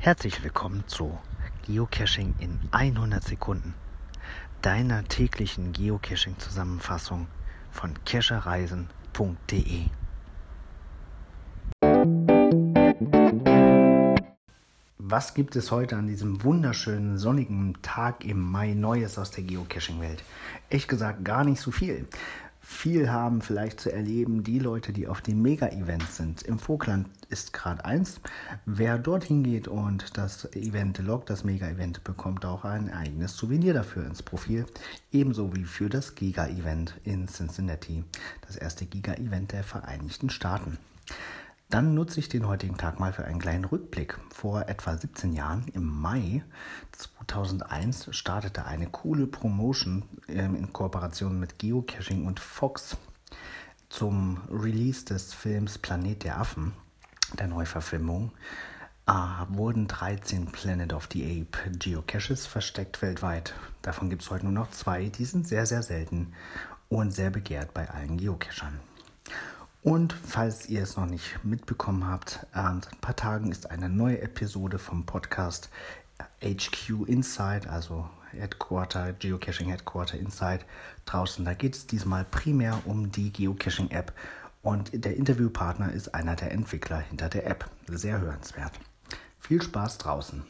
Herzlich willkommen zu Geocaching in 100 Sekunden, deiner täglichen Geocaching-Zusammenfassung von cachereisen.de. Was gibt es heute an diesem wunderschönen sonnigen Tag im Mai Neues aus der Geocaching-Welt? Echt gesagt, gar nicht so viel viel haben vielleicht zu erleben die Leute, die auf den Mega-Events sind. Im Vogtland ist gerade eins. Wer dorthin geht und das Event loggt, das Mega-Event, bekommt auch ein eigenes Souvenir dafür ins Profil. Ebenso wie für das Giga-Event in Cincinnati, das erste Giga-Event der Vereinigten Staaten. Dann nutze ich den heutigen Tag mal für einen kleinen Rückblick. Vor etwa 17 Jahren, im Mai 2001, startete eine coole Promotion ähm, in Kooperation mit Geocaching und Fox zum Release des Films Planet der Affen, der Neuverfilmung. Äh, wurden 13 Planet of the Ape Geocaches versteckt weltweit. Davon gibt es heute nur noch zwei. Die sind sehr, sehr selten und sehr begehrt bei allen Geocachern. Und falls ihr es noch nicht mitbekommen habt, äh, seit ein paar Tagen ist eine neue Episode vom Podcast HQ Inside, also Headquarter, Geocaching Headquarter Inside draußen. Da geht es diesmal primär um die Geocaching App und der Interviewpartner ist einer der Entwickler hinter der App. Sehr hörenswert. Viel Spaß draußen.